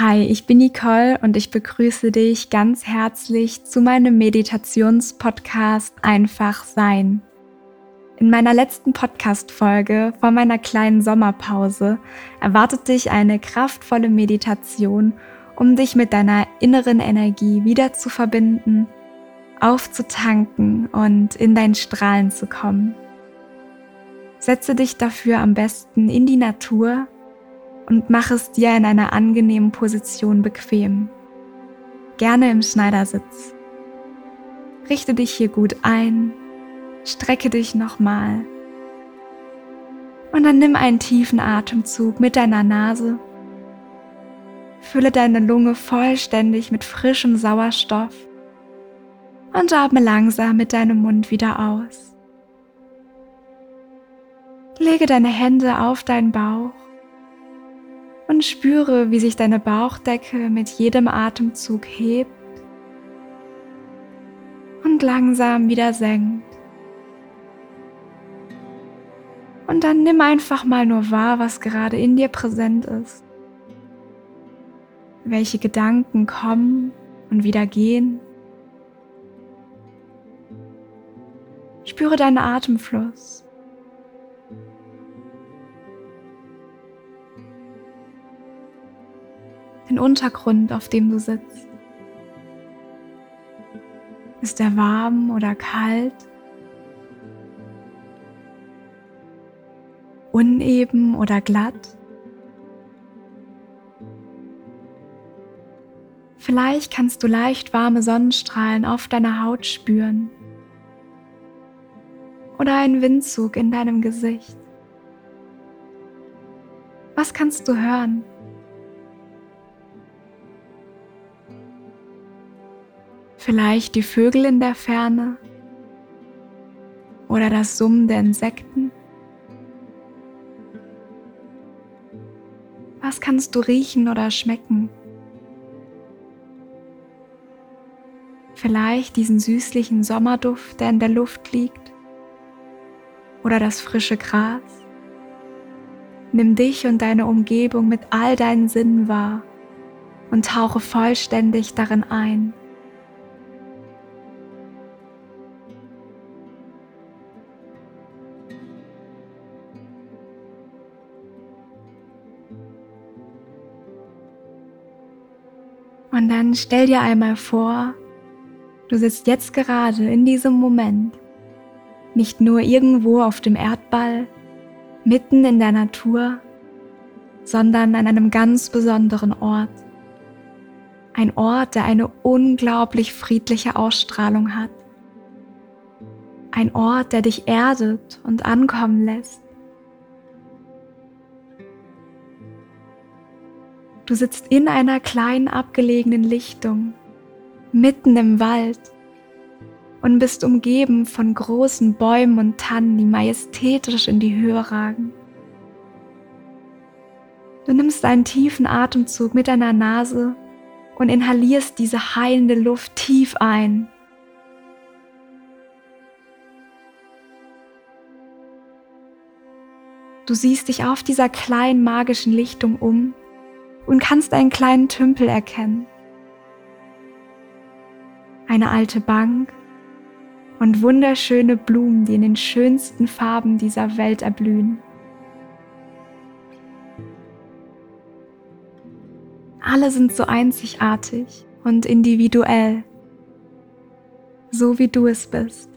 Hi, ich bin Nicole und ich begrüße dich ganz herzlich zu meinem Meditationspodcast Einfach Sein. In meiner letzten Podcast-Folge vor meiner kleinen Sommerpause erwartet dich eine kraftvolle Meditation, um dich mit deiner inneren Energie wieder zu verbinden, aufzutanken und in dein Strahlen zu kommen. Setze dich dafür am besten in die Natur und mach es dir in einer angenehmen Position bequem. Gerne im Schneidersitz. Richte dich hier gut ein, strecke dich nochmal und dann nimm einen tiefen Atemzug mit deiner Nase. Fülle deine Lunge vollständig mit frischem Sauerstoff und atme langsam mit deinem Mund wieder aus. Lege deine Hände auf deinen Bauch und spüre, wie sich deine Bauchdecke mit jedem Atemzug hebt und langsam wieder senkt. Und dann nimm einfach mal nur wahr, was gerade in dir präsent ist. Welche Gedanken kommen und wieder gehen. Spüre deinen Atemfluss. Untergrund, auf dem du sitzt. Ist er warm oder kalt? Uneben oder glatt? Vielleicht kannst du leicht warme Sonnenstrahlen auf deiner Haut spüren oder einen Windzug in deinem Gesicht. Was kannst du hören? Vielleicht die Vögel in der Ferne oder das Summen der Insekten. Was kannst du riechen oder schmecken? Vielleicht diesen süßlichen Sommerduft, der in der Luft liegt oder das frische Gras. Nimm dich und deine Umgebung mit all deinen Sinnen wahr und tauche vollständig darin ein. Und dann stell dir einmal vor, du sitzt jetzt gerade in diesem Moment nicht nur irgendwo auf dem Erdball, mitten in der Natur, sondern an einem ganz besonderen Ort. Ein Ort, der eine unglaublich friedliche Ausstrahlung hat. Ein Ort, der dich erdet und ankommen lässt. Du sitzt in einer kleinen abgelegenen Lichtung, mitten im Wald und bist umgeben von großen Bäumen und Tannen, die majestätisch in die Höhe ragen. Du nimmst einen tiefen Atemzug mit deiner Nase und inhalierst diese heilende Luft tief ein. Du siehst dich auf dieser kleinen magischen Lichtung um und kannst einen kleinen Tümpel erkennen. Eine alte Bank und wunderschöne Blumen, die in den schönsten Farben dieser Welt erblühen. Alle sind so einzigartig und individuell, so wie du es bist.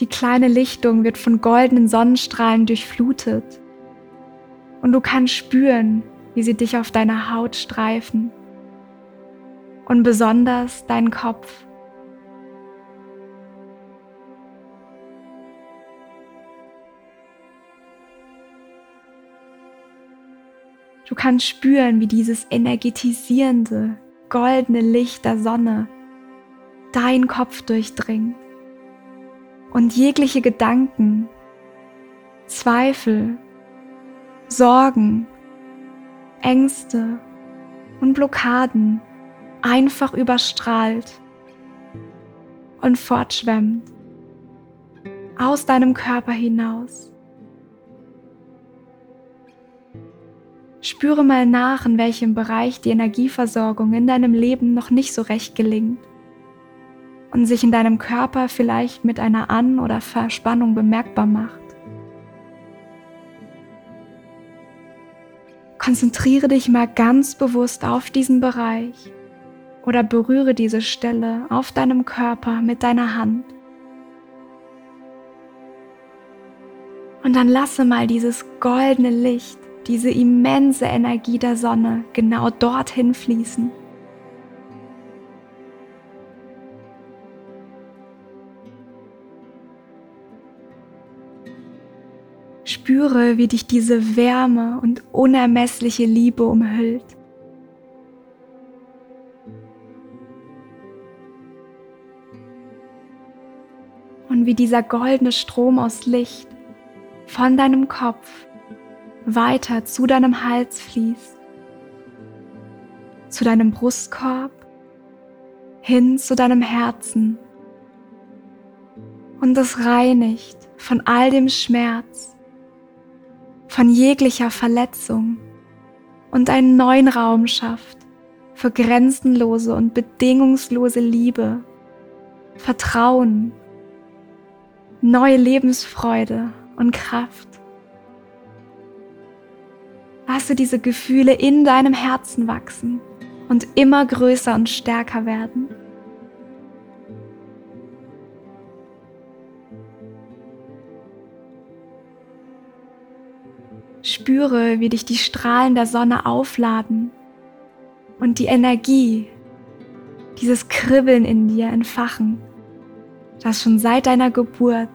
Die kleine Lichtung wird von goldenen Sonnenstrahlen durchflutet. Und du kannst spüren, wie sie dich auf deiner Haut streifen. Und besonders deinen Kopf. Du kannst spüren, wie dieses energetisierende, goldene Licht der Sonne deinen Kopf durchdringt und jegliche Gedanken, Zweifel, Sorgen, Ängste und Blockaden einfach überstrahlt und fortschwemmt aus deinem Körper hinaus. Spüre mal nach, in welchem Bereich die Energieversorgung in deinem Leben noch nicht so recht gelingt und sich in deinem Körper vielleicht mit einer An- oder Verspannung bemerkbar macht. Konzentriere dich mal ganz bewusst auf diesen Bereich oder berühre diese Stelle auf deinem Körper mit deiner Hand. Und dann lasse mal dieses goldene Licht diese immense Energie der Sonne genau dorthin fließen. Spüre, wie dich diese Wärme und unermessliche Liebe umhüllt. Und wie dieser goldene Strom aus Licht von deinem Kopf weiter zu deinem Hals fließt, zu deinem Brustkorb, hin zu deinem Herzen und es reinigt von all dem Schmerz, von jeglicher Verletzung und einen neuen Raum schafft für grenzenlose und bedingungslose Liebe, Vertrauen, neue Lebensfreude und Kraft. Lasse diese Gefühle in deinem Herzen wachsen und immer größer und stärker werden. Spüre, wie dich die Strahlen der Sonne aufladen und die Energie, dieses Kribbeln in dir entfachen, das schon seit deiner Geburt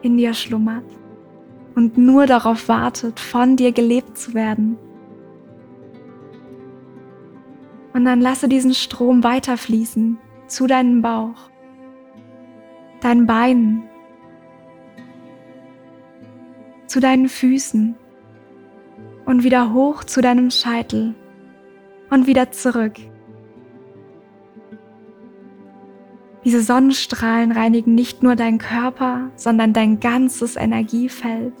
in dir schlummert und nur darauf wartet, von dir gelebt zu werden. Und dann lasse diesen Strom weiterfließen zu deinem Bauch, deinen Beinen, zu deinen Füßen und wieder hoch zu deinem Scheitel und wieder zurück. Diese Sonnenstrahlen reinigen nicht nur deinen Körper, sondern dein ganzes Energiefeld.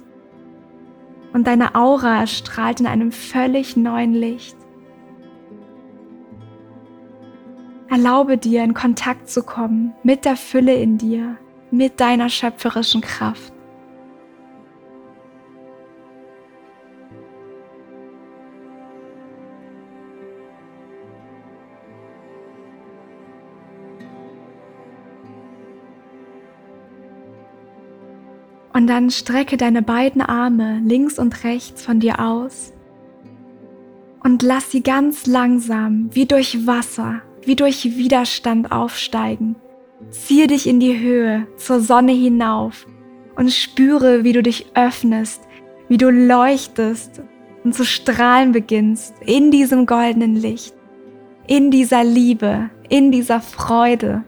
Und deine Aura erstrahlt in einem völlig neuen Licht. Erlaube dir in Kontakt zu kommen mit der Fülle in dir, mit deiner schöpferischen Kraft. Und dann strecke deine beiden Arme links und rechts von dir aus und lass sie ganz langsam wie durch Wasser, wie durch Widerstand aufsteigen. Ziehe dich in die Höhe, zur Sonne hinauf und spüre, wie du dich öffnest, wie du leuchtest und zu strahlen beginnst in diesem goldenen Licht, in dieser Liebe, in dieser Freude.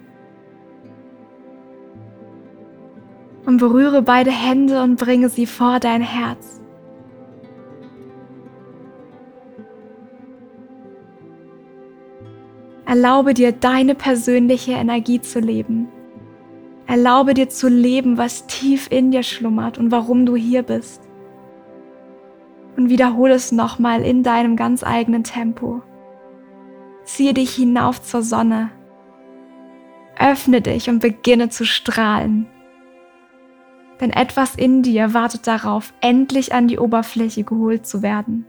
Und berühre beide Hände und bringe sie vor dein Herz. Erlaube dir deine persönliche Energie zu leben. Erlaube dir zu leben, was tief in dir schlummert und warum du hier bist. Und wiederhole es nochmal in deinem ganz eigenen Tempo. Ziehe dich hinauf zur Sonne. Öffne dich und beginne zu strahlen denn etwas in dir wartet darauf, endlich an die Oberfläche geholt zu werden.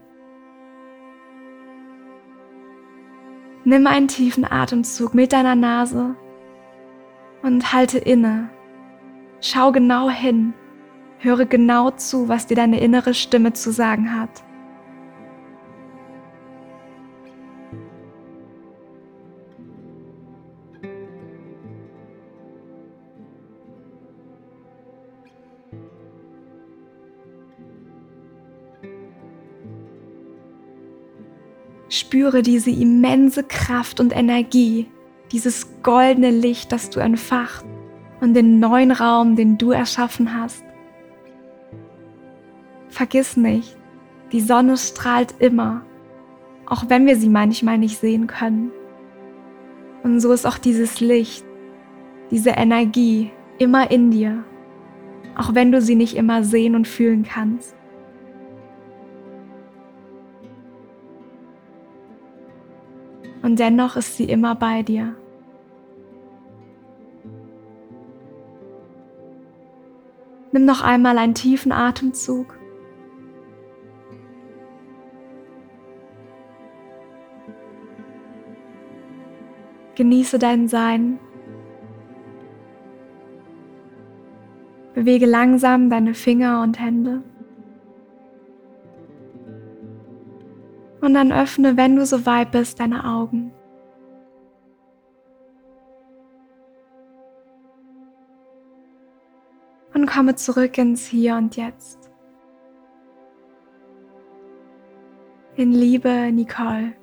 Nimm einen tiefen Atemzug mit deiner Nase und halte inne. Schau genau hin, höre genau zu, was dir deine innere Stimme zu sagen hat. Spüre diese immense Kraft und Energie, dieses goldene Licht, das du entfacht und den neuen Raum, den du erschaffen hast. Vergiss nicht, die Sonne strahlt immer, auch wenn wir sie manchmal nicht sehen können. Und so ist auch dieses Licht, diese Energie immer in dir, auch wenn du sie nicht immer sehen und fühlen kannst. Und dennoch ist sie immer bei dir. Nimm noch einmal einen tiefen Atemzug. Genieße dein Sein. Bewege langsam deine Finger und Hände. Und dann öffne, wenn du soweit bist, deine Augen. Und komme zurück ins Hier und Jetzt. In Liebe, Nicole.